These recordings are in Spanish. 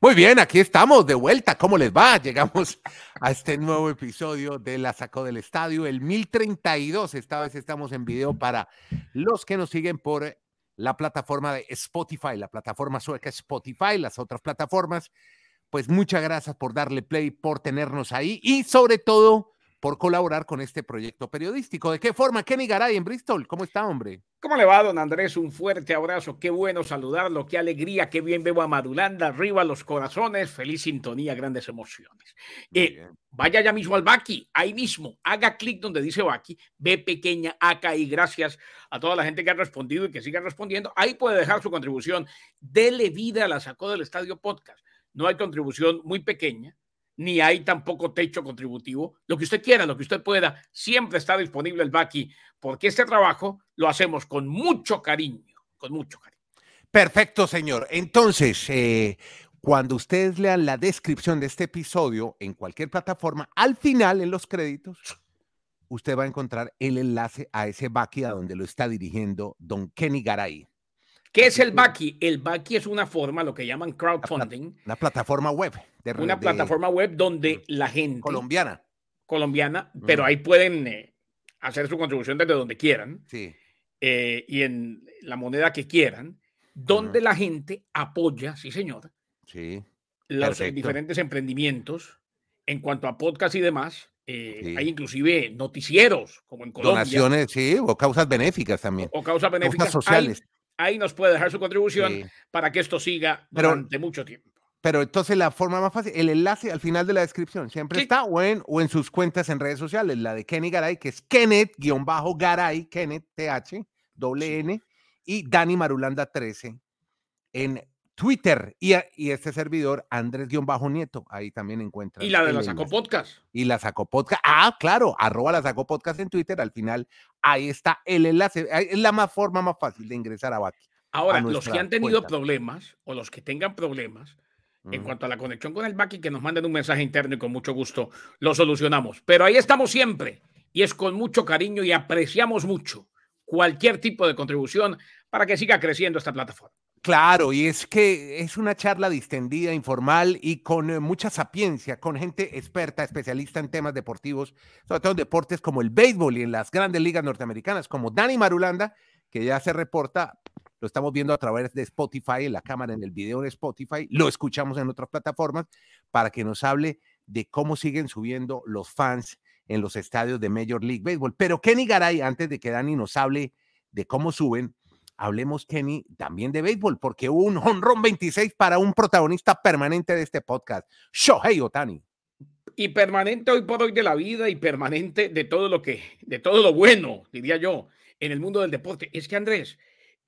Muy bien, aquí estamos de vuelta. ¿Cómo les va? Llegamos a este nuevo episodio de La Sacó del Estadio, el 1032. Esta vez estamos en video para los que nos siguen por la plataforma de Spotify, la plataforma sueca Spotify, las otras plataformas. Pues muchas gracias por darle play, por tenernos ahí y sobre todo por colaborar con este proyecto periodístico. ¿De qué forma? Kenny Garay en Bristol, ¿cómo está, hombre? ¿Cómo le va, don Andrés? Un fuerte abrazo, qué bueno saludarlo, qué alegría, qué bien veo a Madulanda, arriba los corazones, feliz sintonía, grandes emociones. Eh, vaya ya mismo al Baki, ahí mismo, haga clic donde dice Baki, ve pequeña acá y gracias a toda la gente que ha respondido y que siga respondiendo. Ahí puede dejar su contribución. Dele vida a la sacó del estadio podcast. No hay contribución muy pequeña, ni hay tampoco techo contributivo. Lo que usted quiera, lo que usted pueda, siempre está disponible el Baki, porque este trabajo lo hacemos con mucho cariño, con mucho cariño. Perfecto, señor. Entonces, eh, cuando ustedes lean la descripción de este episodio en cualquier plataforma, al final, en los créditos, usted va a encontrar el enlace a ese Baki a donde lo está dirigiendo don Kenny Garay. ¿Qué es el Baki? El Baki es una forma, lo que llaman crowdfunding. Una plataforma web. Una plataforma web donde la gente. Colombiana. Colombiana, pero ahí pueden eh, hacer su contribución desde donde quieran. Sí. Eh, y en la moneda que quieran, donde la gente apoya, sí, señor. Sí. Los diferentes emprendimientos en cuanto a podcast y demás. Eh, hay inclusive noticieros, como en Colombia. Donaciones, sí, o causas benéficas también. O, causas benéficas. sociales ahí nos puede dejar su contribución para que esto siga durante mucho tiempo. Pero entonces la forma más fácil, el enlace al final de la descripción siempre está o en, o en sus cuentas en redes sociales, la de Kenny Garay, que es Kenneth-Garay, Kenneth, T-H, doble N, y Dani Marulanda 13 en Twitter y, y este servidor, Andrés-Nieto, ahí también encuentra. Y la de la Saco Podcast. Y la Saco Podcast. Ah, claro, arroba la Saco Podcast en Twitter. Al final, ahí está el enlace. Es la más forma más fácil de ingresar a Baki. Ahora, los que han tenido problemas o los que tengan problemas en cuanto a la conexión con el Baki, que nos manden un mensaje interno y con mucho gusto lo solucionamos. Pero ahí estamos siempre y es con mucho cariño y apreciamos mucho cualquier tipo de contribución para que siga creciendo esta plataforma. Claro, y es que es una charla distendida, informal y con eh, mucha sapiencia, con gente experta, especialista en temas deportivos, sobre todo en deportes como el béisbol y en las grandes ligas norteamericanas, como Dani Marulanda, que ya se reporta, lo estamos viendo a través de Spotify, en la cámara, en el video de Spotify, lo escuchamos en otras plataformas, para que nos hable de cómo siguen subiendo los fans en los estadios de Major League Baseball. Pero Kenny Garay, antes de que Dani nos hable de cómo suben, hablemos, Kenny, también de béisbol, porque hubo un honrón 26 para un protagonista permanente de este podcast, Shohei Otani. Y permanente hoy por hoy de la vida y permanente de todo lo que, de todo lo bueno, diría yo, en el mundo del deporte. Es que Andrés,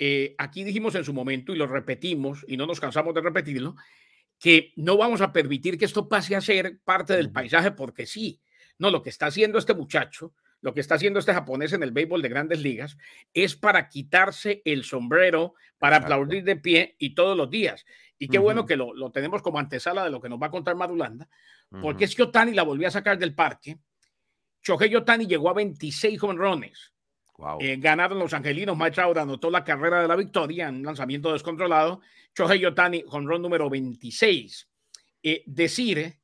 eh, aquí dijimos en su momento y lo repetimos y no nos cansamos de repetirlo, que no vamos a permitir que esto pase a ser parte del paisaje porque sí. No, lo que está haciendo este muchacho lo que está haciendo este japonés en el béisbol de grandes ligas es para quitarse el sombrero, para aplaudir de pie y todos los días. Y qué bueno que lo, tenemos como antesala de lo que nos va a contar Madulanda, porque es que Otani la volvió a sacar del parque. Shohei Otani llegó a 26 jonrones. Eh, ganaron los angelinos. Mike Trout anotó la carrera de la victoria en un lanzamiento descontrolado. Shohei Otani, jonrón número 26. Eh, decir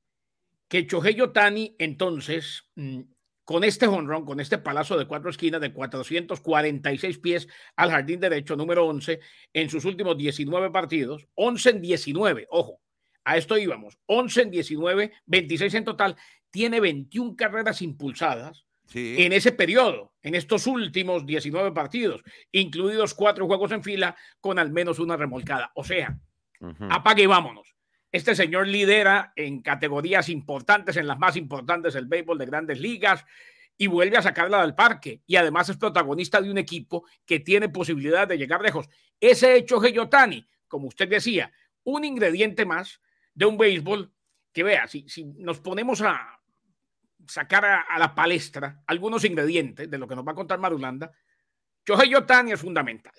que Shohei Otani, entonces, mm, con este honrón, con este palazo de cuatro esquinas de 446 pies al jardín derecho, número 11, en sus últimos 19 partidos, 11 en 19, ojo, a esto íbamos, 11 en 19, 26 en total, tiene 21 carreras impulsadas en ese periodo, en estos últimos 19 partidos, incluidos cuatro juegos en fila con al menos una remolcada. O sea, apague y vámonos. Este señor lidera en categorías importantes, en las más importantes del béisbol de grandes ligas, y vuelve a sacarla del parque. Y además es protagonista de un equipo que tiene posibilidad de llegar lejos. Ese hecho Geyotani, como usted decía, un ingrediente más de un béisbol que vea, si, si nos ponemos a sacar a, la palestra algunos ingredientes de lo que nos va a contar Marulanda, Shohei Yotani es fundamental.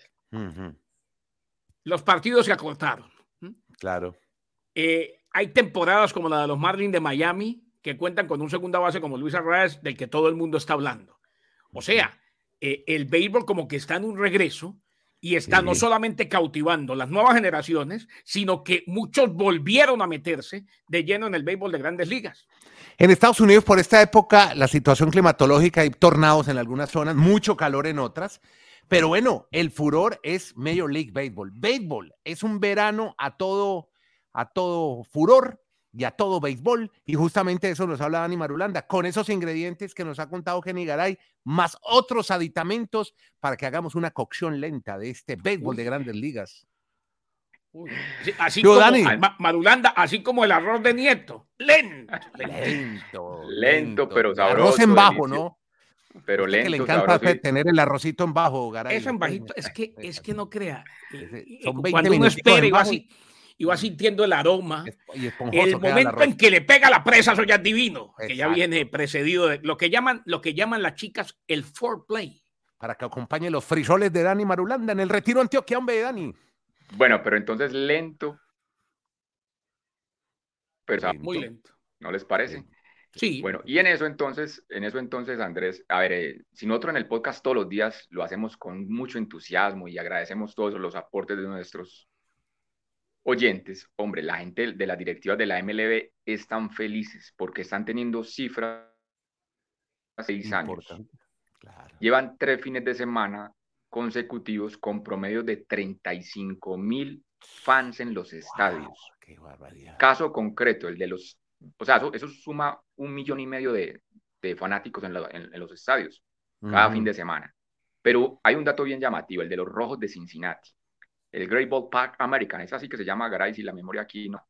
Los partidos se acortaron. Claro. Eh, hay temporadas como la de los Marlins de Miami que cuentan con un segunda base como Luis Arraez, del que todo el mundo está hablando. O sea, eh, el béisbol como que está en un regreso y está no solamente cautivando las nuevas generaciones, sino que muchos volvieron a meterse de lleno en el béisbol de grandes ligas. En Estados Unidos, por esta época, la situación climatológica, hay tornados en algunas zonas, mucho calor en otras. Pero bueno, el furor es Major League Baseball. Béisbol es un verano a todo, a todo furor y a todo béisbol. Y justamente eso nos habla Dani Marulanda, con esos ingredientes que nos ha contado Kenny Garay, más otros aditamentos para que hagamos una cocción lenta de este béisbol de grandes ligas así como Marulanda, así como el arroz de nieto. Lento. Lento, lento, pero sabroso. Arroz en bajo, ¿no? Pero lento. Es que le encanta tener el arrocito en bajo, Garay. Eso en bajito, es que, es que no crea. Eh, Son 20 Cuando uno espera y va, así, y va sintiendo el aroma, el momento en que le pega la presa, eso ya es divino, que ya viene precedido de lo que llaman, lo que llaman las chicas el foreplay. Para que acompañe los frisoles de Dani Marulanda en el retiro Antioquia, hombre, Dani. Bueno, pero entonces lento. Pero muy lento. ¿No les parece? Sí. Bueno, y en eso entonces, en eso entonces, Andrés, a ver, eh, si nosotros en el podcast todos los días lo hacemos con mucho entusiasmo y agradecemos todos los aportes de nuestros oyentes, hombre, la gente de las directivas de la MLB están felices porque están teniendo cifras seis años. Llevan tres fines de semana consecutivos con promedio de 35 mil fans en los estadios. qué barbaridad. Caso concreto, el de los, o sea, eso, suma un millón y medio de, fanáticos en, los estadios cada fin de semana. Pero hay un dato bien llamativo, el de los rojos de Cincinnati. El Great Ball Park American, es así que se llama Garay, si la memoria aquí no.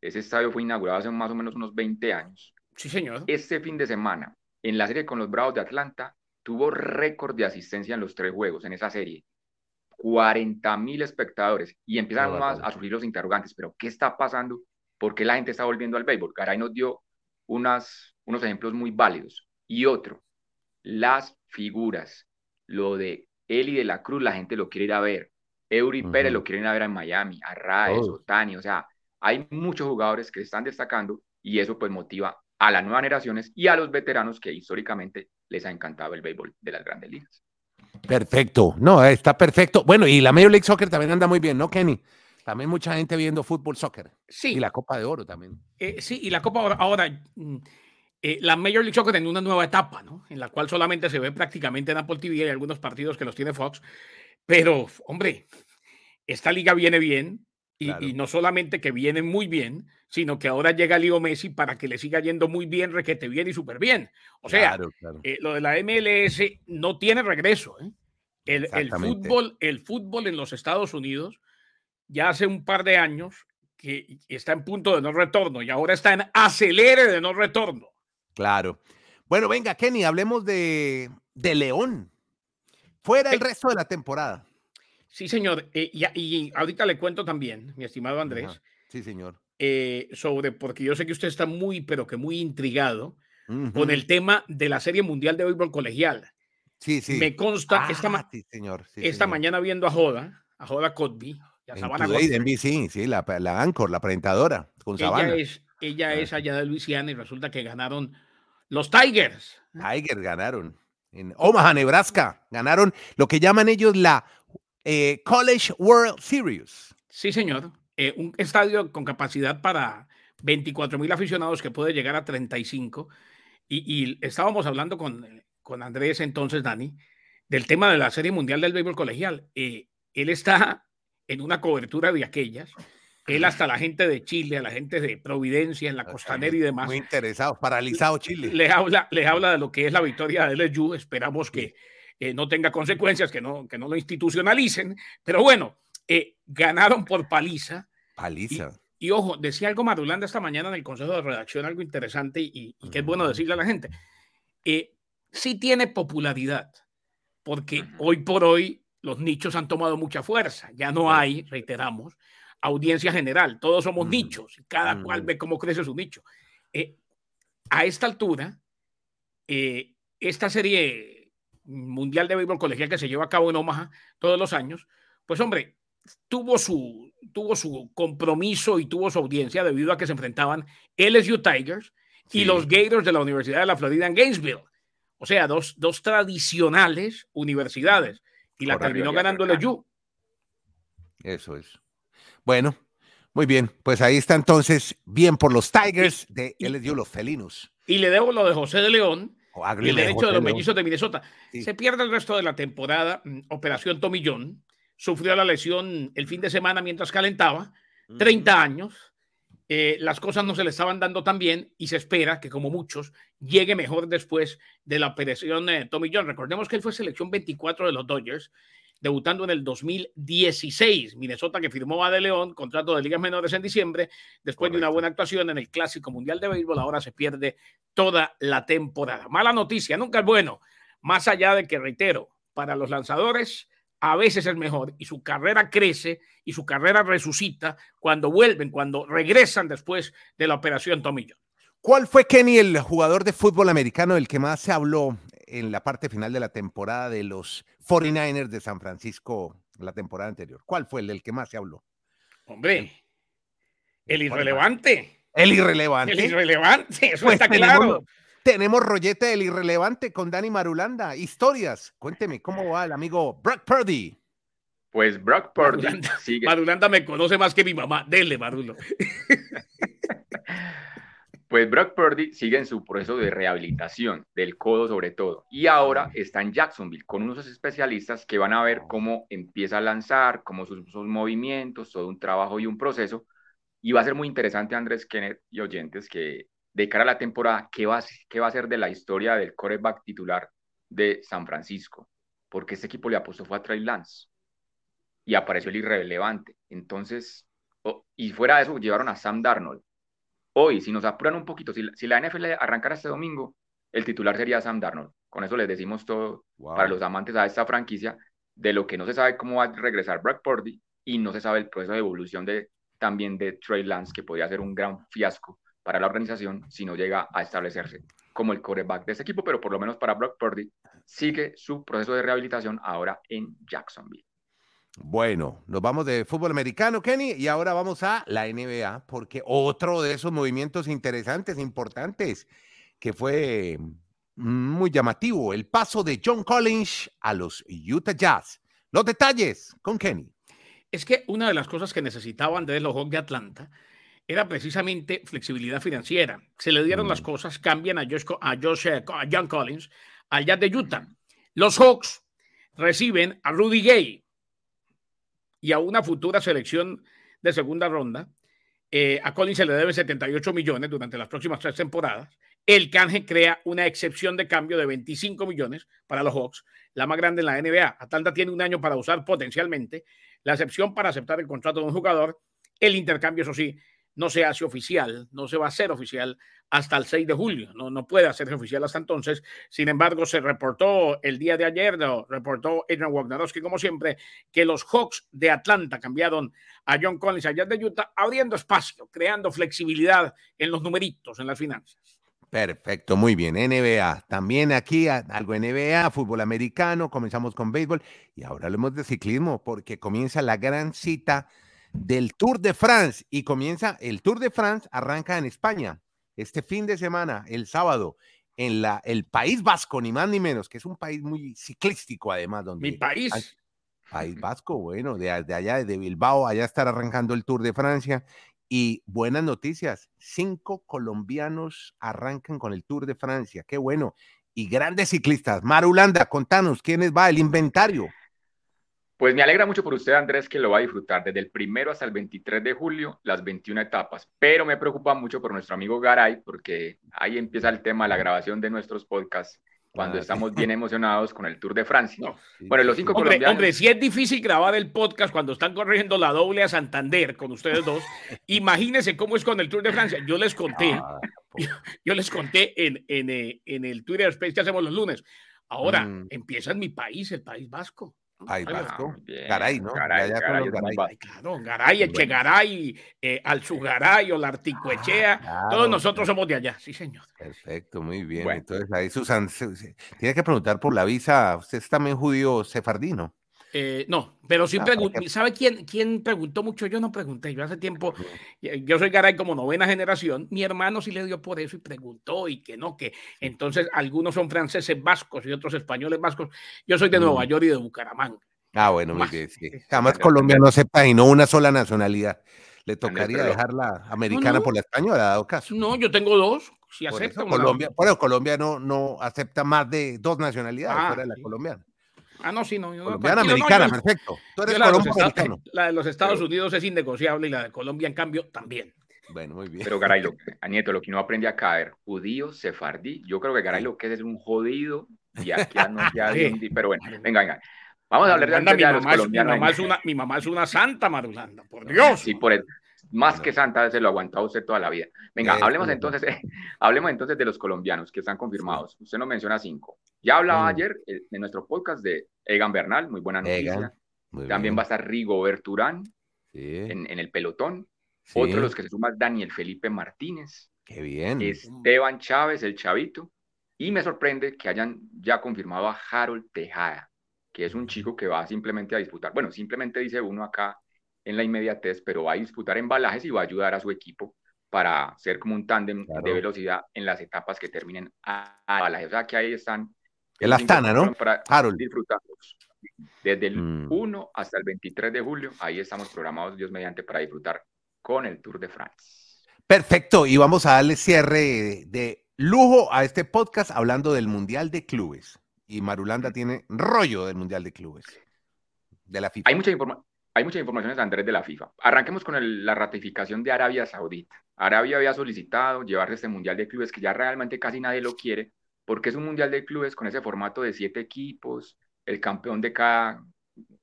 Ese estadio fue inaugurado hace más o menos unos 20 años. Sí, señor. Este fin de semana, en la serie con los Bravos de Atlanta, tuvo récord de asistencia en los tres juegos en esa serie. 40 mil espectadores y empiezan más a surgir los interrogantes, pero ¿qué está pasando? ¿Por qué la gente está volviendo al béisbol? Garay nos dio unas, unos ejemplos muy válidos. Y otro, las figuras, lo de Eli de la Cruz, la gente lo quiere ir a ver. Eury Pérez lo quieren ir a ver en Miami, a Raes, Otani, o sea, hay muchos jugadores que están destacando y eso pues motiva a las nuevas generaciones y a los veteranos que históricamente les ha encantado el béisbol de las grandes ligas. Perfecto, no, está perfecto. Bueno, y la Major League Soccer también anda muy bien, ¿no, Kenny? También mucha gente viendo fútbol, soccer. Sí. Y la Copa de Oro también. Eh, sí, y la Copa ahora, ahora mm, eh, la Major League Soccer en una nueva etapa, ¿no? En la cual solamente se ve prácticamente en Apple TV y algunos partidos que los tiene Fox. Pero, hombre, esta liga viene bien y, no solamente que viene muy bien, sino que ahora llega Leo Messi para que le siga yendo muy bien, requete bien y súper bien. O sea, eh, lo de la MLS no tiene regreso. ¿eh? El, fútbol, el fútbol en los Estados Unidos ya hace un par de años que está en punto de no retorno y ahora está en acelere de no retorno. Claro. Bueno, venga, Kenny, hablemos de, de León. Fuera el resto de la temporada. Sí, señor. Eh, y, ahorita le cuento también, mi estimado Andrés. Sí, señor. Eh, sobre, porque yo sé que usted está muy, pero que muy intrigado con el tema de la Serie Mundial de Béisbol Colegial. Sí, sí. Me consta esta, ah, señor. esta mañana viendo a Joda, a Joda Cotby, a Sabana NBC, sí, la, la Anchor, la presentadora, con Ella es, ella es allá de Luisiana y resulta que ganaron los Tigers. Tigers ganaron. En Omaha, Nebraska, ganaron lo que llaman ellos la eh, College World Series. Sí, señor. Eh, un estadio con capacidad para 24 mil aficionados que puede llegar a 35. Y, y estábamos hablando con, con, Andrés entonces, Dani, del tema de la Serie Mundial del Béisbol Colegial. Eh, él está en una cobertura de aquellas. Él hasta la gente de Chile, a la gente de Providencia, en la costanera y demás. Muy interesado, paralizado Chile. Le habla, les habla de lo que es la victoria de LSU. Esperamos que no tenga consecuencias, que no, que no lo institucionalicen. Pero bueno, eh, ganaron por paliza. Paliza. Y, ojo, decía algo Marulanda esta mañana en el Consejo de Redacción, algo interesante y, que es bueno decirle a la gente. Eh, sí tiene popularidad, porque hoy por hoy los nichos han tomado mucha fuerza. Ya no hay, reiteramos, audiencia general. Todos somos nichos y cada cual ve cómo crece su nicho. Eh, a esta altura, esta serie mundial de béisbol colegial que se lleva a cabo en Omaha todos los años, pues hombre, tuvo su, tuvo su compromiso y tuvo su audiencia debido a que se enfrentaban LSU Tigers y los Gators de la Universidad de la Florida en Gainesville. O sea, dos, dos tradicionales universidades. Y la terminó ganando LSU. Eso es. Bueno, muy bien. Pues ahí está entonces, bien por los Tigers de LSU, los felinos. Y le debo lo de José de León, el derecho de los mellizos de Minnesota. Se pierde el resto de la temporada. Mm, Operación Tomillón. Sufrió la lesión el fin de semana mientras calentaba. 30 años. Eh, las cosas no se le estaban dando tan bien y se espera que, como muchos, llegue mejor después de la operación eh, Tomillón. Recordemos que él fue selección 24 de los Dodgers debutando en el 2016. Minnesota que firmó a De León, contrato de ligas menores en diciembre, después de una buena actuación en el Clásico Mundial de Béisbol, ahora se pierde toda la temporada. Mala noticia, nunca es bueno, más allá de que, reitero, para los lanzadores a veces es mejor y su carrera crece y su carrera resucita cuando vuelven, cuando regresan después de la operación Tomillo. ¿Cuál fue Kenny el jugador de fútbol americano del que más se habló en la parte final de la temporada de los 49ers de San Francisco la temporada anterior? ¿Cuál fue el del que más se habló? Hombre, el irrelevante. El irrelevante. El irrelevante, eso pues está claro. Tenemos rollete del irrelevante con Dani Marulanda. Historias. Cuénteme, ¿cómo va el amigo Brock Purdy? Pues Brock Purdy Marulanda, sigue. Marulanda me conoce más que mi mamá. Dele, Marulo. Pues Brock Purdy sigue en su proceso de rehabilitación del codo sobre todo y ahora está en Jacksonville con unos especialistas que van a ver cómo empieza a lanzar, cómo sus, sus movimientos, todo un trabajo y un proceso. Y va a ser muy interesante, Andrés Kenneth y oyentes, que de cara a la temporada, ¿qué va, qué va a ser de la historia del coreback titular de San Francisco? Porque este equipo le apostó fue a Trey Lance y apareció el irrelevante. Entonces, y fuera de eso, llevaron a Sam Darnold Hoy, si nos apuran un poquito, si, la NFL arrancara este domingo, el titular sería Sam Darnold. Con eso les decimos todo para los amantes a esta franquicia, de lo que no se sabe cómo va a regresar Brock Purdy y no se sabe el proceso de evolución de, también de Trey Lance, que podría ser un gran fiasco para la organización si no llega a establecerse como el quarterback de ese equipo, pero por lo menos para Brock Purdy sigue su proceso de rehabilitación ahora en Jacksonville. Bueno, nos vamos de fútbol americano, Kenny, y ahora vamos a la NBA, porque otro de esos movimientos interesantes, importantes, que fue muy llamativo, el paso de John Collins a los Utah Jazz. Los detalles con Kenny. Es que una de las cosas que necesitaban de los Hawks de Atlanta era precisamente flexibilidad financiera. Se le dieron las mm. cosas, cambian a, Josh, a, eh, a John Collins al Jazz de Utah. Los Hawks reciben a Rudy Gay, y a una futura selección de segunda ronda. Eh, a Collins se le debe 78 millones durante las próximas tres temporadas. El canje crea una excepción de cambio de 25 millones para los Hawks, la más grande en la NBA. Atlanta tiene un año para usar potencialmente la excepción para aceptar el contrato de un jugador. El intercambio, eso sí, no se hace oficial, no se va a hacer oficial hasta el 6 de julio, no, no puede hacerse oficial hasta entonces. Sin embargo, se reportó el día de ayer, no, reportó Adrian Wojnarowski, como siempre, que los Hawks de Atlanta cambiaron a John Collins allá de Utah, abriendo espacio, creando flexibilidad en los numeritos, en las finanzas. Perfecto, muy bien. NBA, también aquí algo NBA, fútbol americano, comenzamos con béisbol y ahora hablemos de ciclismo porque comienza la gran cita del Tour de France y comienza el Tour de France, arranca en España este fin de semana, el sábado, en la, el País Vasco, ni más ni menos, que es un país muy ciclístico además. Donde Mi país. país Vasco, bueno, de, de allá, de Bilbao, allá estará arrancando el Tour de Francia. Y buenas noticias, cinco colombianos arrancan con el Tour de Francia, qué bueno. Y grandes ciclistas. Marulanda, contanos, ¿quiénes va el inventario? Pues me alegra mucho por usted, Andrés, que lo va a disfrutar desde el primero hasta el 23 de julio, las 21 etapas. Pero me preocupa mucho por nuestro amigo Garay, porque ahí empieza el tema de la grabación de nuestros podcasts cuando ah, estamos bien emocionados con el Tour de Francia. bueno, los cinco hombre, colombianos... Hombre, si es difícil grabar el podcast cuando están corrigiendo la doble a Santander con ustedes dos, imagínense cómo es con el Tour de Francia. Yo les conté, ah, yo, les conté en, en, eh, en, el Twitter Space que hacemos los lunes. Ahora mm. empieza en mi país, el País Vasco. Vasco. Garay, ¿no? Garay, Garay, Garay. Claro, Garay, Echegaray, eh, Alzugaray o la Articuechea, ah, todos nosotros somos de allá, sí, señor. Perfecto, muy bien. Entonces, ahí Susan, tiene que preguntar por la visa, usted es también judío sefardino. Eh, no, pero sí ah, ¿Sabe quién, quién preguntó mucho? Yo no pregunté. Yo hace tiempo, yo soy Garay como novena generación. Mi hermano sí le dio por eso y preguntó y que no, que entonces algunos son franceses vascos y otros españoles vascos. Yo soy de Nueva mm. York y de Bucaramanga. Ah, bueno, bien. Sí. Además, Colombia no acepta y no una sola nacionalidad. Le tocaría dejar la americana por la española, dado caso. No, yo tengo dos. Si Por eso, una- Colombia, bueno, Colombia no, no acepta más de dos nacionalidades Ah, fuera de la sí. colombiana. Ah, no, sí, no. yo- Colombiana, no, americana, yo- perfecto. Tú eres la, de Estados, la de los Estados Pero- Unidos es innegociable y la de Colombia, en cambio, también. Bueno, muy bien. Pero Garay, lo, a Nieto, lo que no aprende a caer, judío, sefardí. Yo creo que Garay lo que es es un jodido y aquí no ya Sí. un- Pero bueno, venga, venga. Vamos a hablar de, mi, de los mamá es, mi, mamá es una, mi mamá es una santa Marulanda, por Dios. Sí, por el- más que Santa se lo ha aguantado usted toda la vida. Venga, hablemos entonces, hablemos entonces de los colombianos que están confirmados. Usted nos menciona cinco. Ya hablaba ayer eh, en nuestro podcast de Egan Bernal, muy buena noticia. Muy También bien. va a estar Rigobert Urán Sí, en, en el pelotón. sí, Otro de los que se suma es Daniel Felipe Martínez. Qué bien. Esteban Chávez, el chavito. Y me sorprende que hayan ya confirmado a Harold Tejada, que es un chico que va simplemente a disputar. Bueno, simplemente dice uno acá en la inmediatez, pero va a disputar embalajes y va a ayudar a su equipo para ser como un tándem Claro. de velocidad en las etapas que terminen a a embalajes. O sea que ahí están. El Astana, ¿no? Para Harold. disfrutarlos. Desde el Mm. 1 hasta el 23 de julio, ahí estamos programados, Dios mediante, para disfrutar con el Tour de France. Perfecto, y vamos a darle cierre de, lujo a este podcast hablando del Mundial de Clubes. Y Marulanda tiene rollo del Mundial de Clubes. De la FIFA. Hay mucha, informa- hay muchas informaciones, Andrés, de la FIFA. Arranquemos con el- la ratificación de Arabia Saudita. Arabia había solicitado llevarse este Mundial de Clubes que ya realmente casi nadie lo quiere, porque es un Mundial de Clubes con ese formato de siete equipos, el campeón de cada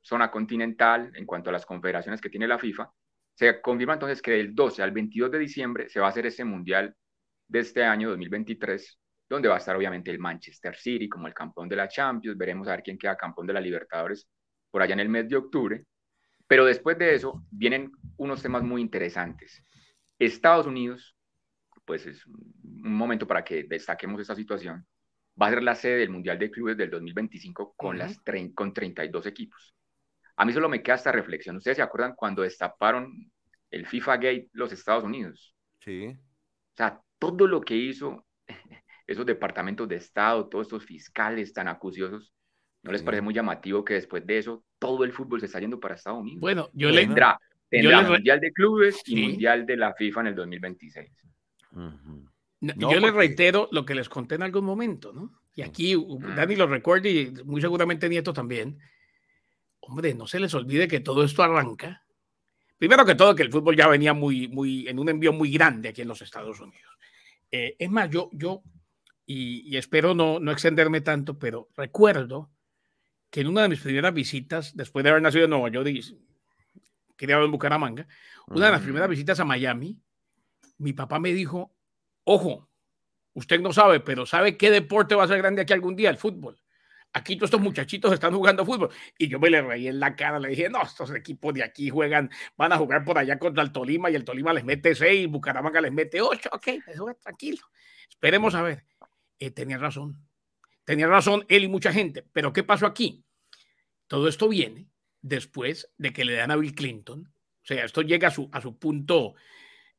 zona continental en cuanto a las confederaciones que tiene la FIFA. Se confirma entonces que del 12 al 22 de diciembre se va a hacer ese Mundial de este año 2023, donde va a estar obviamente el Manchester City como el campeón de la Champions. Veremos a ver quién queda campeón de la Libertadores por allá en el mes de octubre. Pero después de eso vienen unos temas muy interesantes. Estados Unidos, pues es un momento para que destaquemos esta situación, va a ser la sede del Mundial de Clubes del 2025 con, Ujú. las trein- con 32 equipos. A mí solo me queda esta reflexión. ¿Ustedes se acuerdan cuando destaparon el FIFA Gate los Estados Unidos? Sí. O sea, todo lo que hizo esos departamentos de Estado, todos estos fiscales tan acuciosos, ¿no les parece muy llamativo que después de eso todo el fútbol se está yendo para Estados Unidos? Bueno, yo le, tendrá tendrá re- Mundial de Clubes y Sí. Mundial de la FIFA en el 2026. Ujú. No, No, yo les reitero lo que les conté en algún momento, ¿no? Y aquí uh. Dani lo recuerda y muy seguramente Nieto también. Hombre, no se les olvide que todo esto arranca. Primero que todo, que el fútbol ya venía muy, muy, en un envío muy grande aquí en los Estados Unidos. Eh, es más, yo, yo y, y espero no, no extenderme tanto, pero recuerdo que en una de mis primeras visitas, después de haber nacido en Nueva York y criado en Bucaramanga, una de las Mm. primeras visitas a Miami, mi papá me dijo, ojo, usted no sabe, pero ¿sabe qué deporte va a ser grande aquí algún día? El fútbol. Aquí todos estos muchachitos están jugando fútbol. Y yo me le reí en la cara, le dije, no, estos equipos de aquí juegan, van a jugar por allá contra el Tolima y el Tolima les mete seis, Bucaramanga les mete ocho, ok, eso es tranquilo. Esperemos a ver. Eh, tenía razón. Tenía razón él y mucha gente. Pero ¿qué pasó aquí? Todo esto viene después de que le dan a Bill Clinton. O sea, esto llega a su, a su punto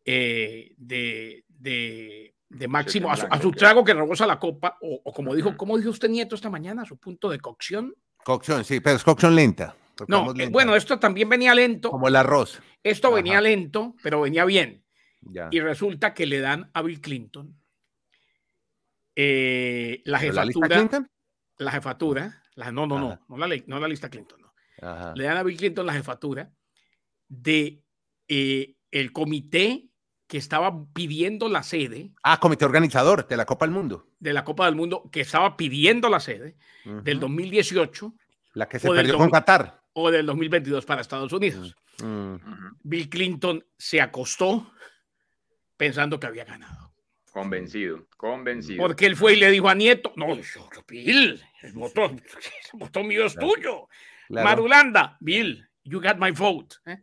eh, de, de, de máximo, a su, a su trago que rebosa la copa, o, o como dijo, ¿cómo dijo usted Nieto esta mañana? A su punto de cocción. Cocción, sí, pero es cocción lenta. No, eh, lenta, bueno, esto también venía lento. Como el arroz. Esto venía lento, pero venía bien. Ya. Y resulta que le dan a Bill Clinton eh, la ¿Pero la lista jefatura. La jefatura. La, no, no, no, Ajá. no la, ley- no la lista Clinton, no. Ajá. Le dan a Bill Clinton la jefatura de eh, el comité que estaba pidiendo la sede Ah, comité organizador de la Copa del Mundo. de la Copa del Mundo, que estaba pidiendo la sede del Ujú. 2018 La que se perdió con 2000. Qatar. o del 2022 para Estados Unidos. Bill Clinton se acostó pensando que había ganado. Convencido, convencido. Porque él fue y le dijo a Nieto, no, yo, Bill, el voto, el voto mío es Claro. tuyo. Claro, Marulanda, Bill, you got my vote. ¿eh?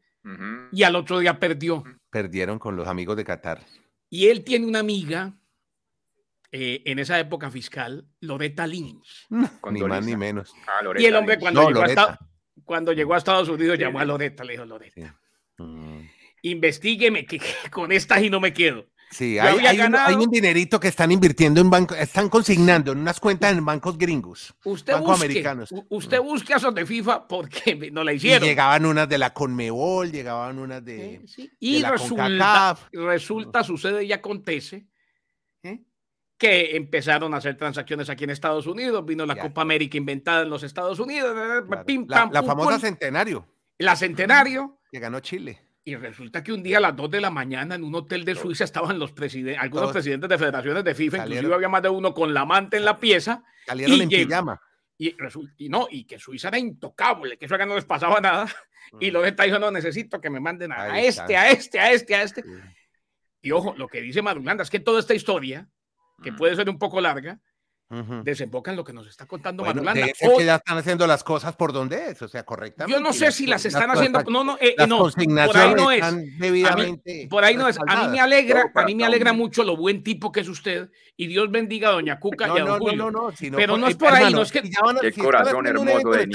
Y al otro día perdió. Perdieron con los amigos de Qatar. Y él tiene una amiga eh, en esa época fiscal, Loretta Lynch. Con ni más ni menos. Ah, Y el hombre cuando, No, llegó, cuando llegó a Estados Unidos Sí, llamó a. Loretta, le dijo Loretta, Sí. Mm. investigueme que, que con esta y no me quedo. Sí, hay, un, dinerito que están invirtiendo en bancos, están consignando en unas cuentas en bancos gringos, usted bancos americanos. Usted busque esos de FIFA porque no la hicieron. llegaban unas de la Conmebol, llegaban unas de, y resulta, resulta, sucede y acontece ¿eh? que empezaron a hacer transacciones aquí en Estados Unidos, vino la Copa América inventada en los Estados Unidos, la, famosa Centenario. La Centenario. Que ganó Chile. Y resulta que un día a las 2 de la mañana en un hotel de Suiza estaban los presidentes, algunos presidentes de federaciones de FIFA, inclusive había más de uno con la amante en la pieza. Salieron en pijama. Y, y, no, y que Suiza era intocable, que eso acá no les pasaba nada. Y lo está diciendo, no necesito que me manden a, este, a este, a este, a este. Y ojo, lo que dice Madulanda es que toda esta historia, que puede ser un poco larga, desemboca en lo que nos está contando bueno, Marulanda. que ya están haciendo las cosas por donde es, o sea, correctamente. Yo no sé si las están haciendo, no, no, eh, no, por ahí no es. por ahí no es. A mí me alegra, a mí me alegra mucho lo buen tipo que es usted y Dios bendiga a Doña Cuca y a Don Julio. No, no, Pero no es por ahí, no es que. Qué corazón hermoso de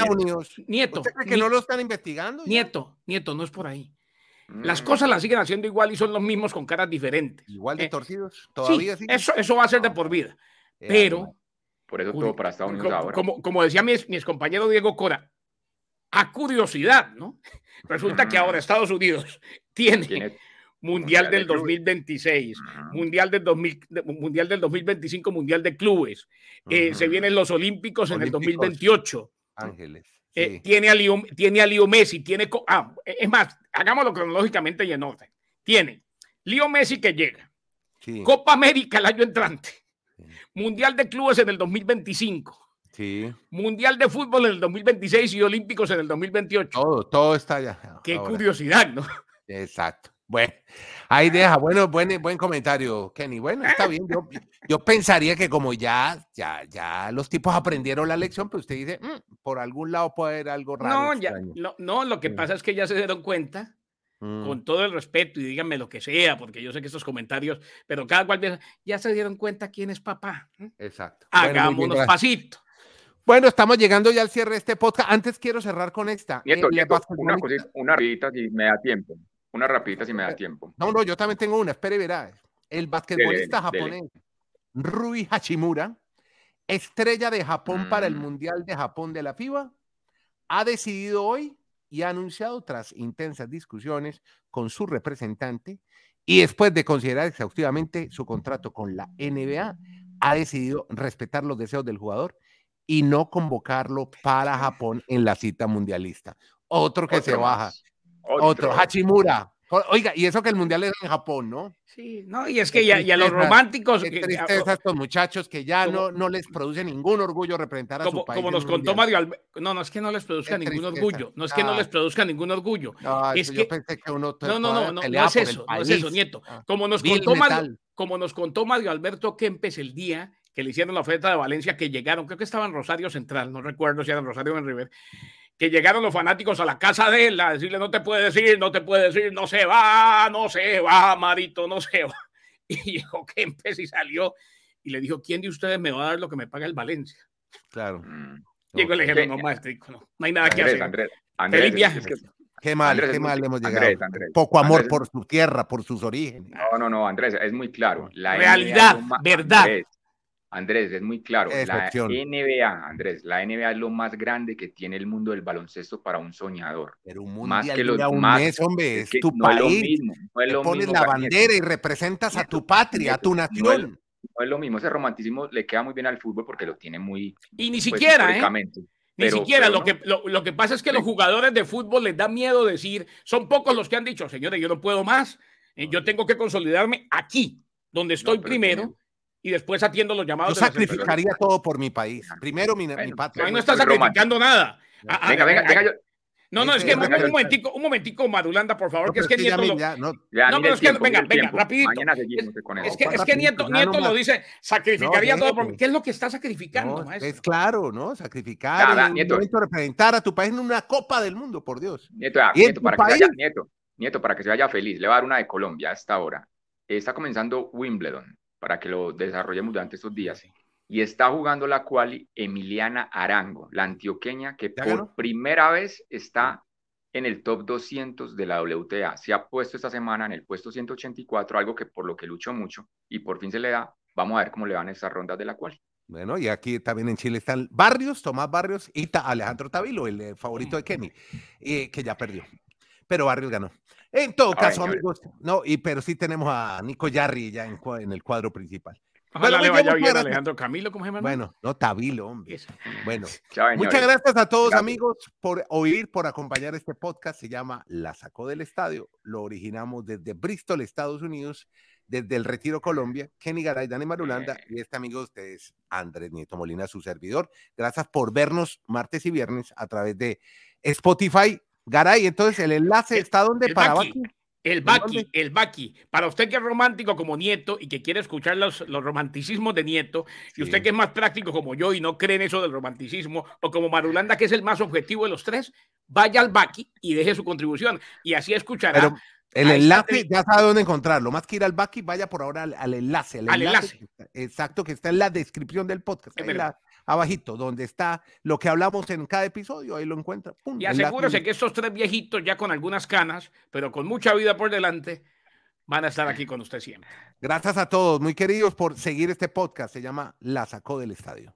Nieto. que no lo están investigando? Nieto, Nieto, no es por ahí. Las mm. cosas las siguen haciendo igual y son los mismos con caras diferentes. Igual de eh, torcidos, todavía sí. Eso, eso va a ser de por vida. Pero por eso todo para Estados Unidos ahora. Como, como decía mi, mi compañero Diego Cora, a curiosidad, ¿no? Resulta que ahora Estados Unidos tiene, Mundial, del 2026, Mundial del, 2000, mundial del 2025, Mundial de Clubes. Eh, se vienen los Olímpicos, en el 2028. Ángeles. Eh, tiene, a Leo, tiene a Leo Messi, tiene... Ah, es más, hagámoslo cronológicamente y en orden. Tiene Leo Messi que llega. Copa América el año entrante. Mundial de Clubes en el 2025. Sí. Mundial de Fútbol en el 2026 y Olímpicos en el 2028. Todo, todo está ya. Qué curiosidad, ¿no? Exacto. Bueno, ahí deja, bueno, buen, buen comentario, Kenny. Bueno, está bien. Yo, yo pensaría que como ya, ya, ya los tipos aprendieron la lección, pues usted dice, mm, por algún lado puede haber algo raro. No, ya, no, no, lo que pasa es que ya se dieron cuenta Mm. con todo el respeto y díganme lo que sea, porque yo sé que estos comentarios, pero cada cual ya se dieron cuenta quién es papá. Exacto. Hagámonos bueno, pasito. Bueno, estamos llegando ya al cierre de este podcast. Antes quiero cerrar con esta. Nieto, eh, una, cosita, una rapidita si me da tiempo. Una rapidita si me da eh, tiempo. No, no, yo también tengo una. Espere, verá. El basquetbolista japonés Rui Hachimura, estrella de Japón para el mm. Mundial de Japón de la FIBA, ha decidido hoy y ha anunciado tras intensas discusiones con su representante y después de considerar exhaustivamente su contrato con la NBA, ha decidido respetar los deseos del jugador y no convocarlo para Japón en la cita mundialista. Otro que se baja. Otro. Hachimura, Oiga, y eso que el mundial es en Japón, ¿no? Sí, no, y es que ya, ya, los románticos. Qué tristeza estos muchachos que ya no, no les produce ningún orgullo representar a su país. Como nos contó Mario Alberto. No, no es que no les produzca ningún orgullo. No es que no les produzca ningún orgullo. No, es que, yo pensé que uno. No, no, no, no, no es eso, no es eso, nieto. Ah, como nos, contó Mario, como nos contó Mario Alberto Kempes el día que le hicieron la oferta de Valencia, que llegaron, creo que estaba en Rosario Central, no recuerdo si era en Rosario o en River que llegaron los fanáticos a la casa de él a decirle no te puede decir, no te puede decir, no se va, no se va, Marito, no se va. Y llegó Kempes y salió y le dijo, ¿quién de ustedes me va a dar lo que me paga el Valencia? Claro. Llegó el ejemplo, no, maestro, no, no hay nada que hacer. Andrés, Andrés, Qué mal, qué mal hemos llegado. Poco amor por su tierra, por sus orígenes. No, no, no, Andrés, es muy claro. La Realidad, verdad. Andrés, es muy claro. La NBA, Andrés, la NBA es lo más grande que tiene el mundo del baloncesto para un soñador. Pero un mundial más que los un mes, hombre, es, tu país. No pones la bandera y representas a tu patria, a tu nación. No es, lo mismo, ese romanticismo le queda muy bien al fútbol porque lo tiene muy. Y ni pues, siquiera, ¿eh? Ni siquiera, lo, que, lo, que pasa es que los jugadores de fútbol les da miedo decir, son pocos los que han dicho, señores, yo no puedo más, eh, yo tengo que consolidarme aquí, donde estoy primero, y después atiendo los llamados. Yo sacrificaría todo por mi país. Primero mi, mi patria. Ahí no está sacrificando nada. Venga, venga, venga. Yo... No, no, es que un, momentico, un momentico, Madulanda, por favor, que es que Nieto. lo... no, pero es que, venga, venga, rapidito. Es, que, es que Nieto, Nieto lo dice, sacrificaría todo por mí. ¿Qué es lo que está sacrificando, maestro? Es claro, ¿no? Sacrificar, Nada, Nieto. representar a tu país en una Copa del Mundo, por Dios. Nieto, Nieto para que se vaya, Nieto, Nieto, para que se vaya feliz, le va a dar una de Colombia a esta hora. Está comenzando Wimbledon para que lo desarrollemos durante estos días. Y está jugando la quali Emiliana Arango, la antioqueña, que por primera vez está en el top 200 de la WTA. Se ha puesto esta semana en el puesto 184, algo que por lo que luchó mucho y por fin se le da. Vamos a ver cómo le van estas rondas de la cual. Bueno, y aquí también en Chile están Barrios, Tomás Barrios y Alejandro Tavilo, el eh, favorito de Kenny, eh, que ya perdió. Pero Barrios ganó. En todo caso, amigos, no, y pero sí tenemos a Nico Yarri ya en, en el cuadro principal. Ojalá le vaya bien Alejandro Camilo, ¿cómo se llama? Bueno, no Tavilo, hombre. Bueno, muchas gracias a todos, amigos, por oír, por acompañar este podcast. Se llama La Sacó del Estadio. Lo originamos desde Bristol, Estados Unidos, desde el Retiro, Colombia. Kenny Garay, Dani Marulanda y este amigo de ustedes, Andrés Nieto Molina, su servidor. Gracias por vernos martes y viernes a través de Spotify. Garay, entonces el enlace está donde para el Baki, el Baki. Para usted que es romántico como Nieto y que quiere escuchar los, los romanticismos de Nieto, y usted que es más práctico como yo y no cree en eso del romanticismo, o como Marulanda, que es el más objetivo de los tres, vaya al Baki y deje su contribución. Y así escuchará. el enlace ya sabe dónde encontrarlo. Más que ir al Baki, vaya por ahora al, enlace. al enlace. exacto, que está en la descripción del podcast abajito, donde está lo que hablamos en cada episodio, ahí lo encuentra. y asegúrese que estos tres viejitos, ya con algunas canas, pero con mucha vida por delante, van a estar aquí con usted siempre. Gracias a todos, muy queridos, por seguir este podcast. Se llama La Sacó del Estadio.